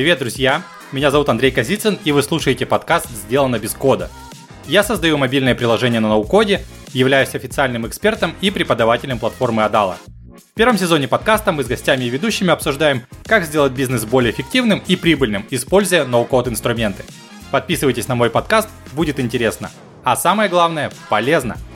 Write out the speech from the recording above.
Привет, друзья! Меня зовут Андрей Козицын, и вы слушаете подкаст «Сделано без кода». Я создаю мобильное приложение на ноу-коде, являюсь официальным экспертом и преподавателем платформы Адала. В первом сезоне подкаста мы с гостями и ведущими обсуждаем, как сделать бизнес более эффективным и прибыльным, используя ноу-код инструменты. Подписывайтесь на мой подкаст, будет интересно. А самое главное – полезно –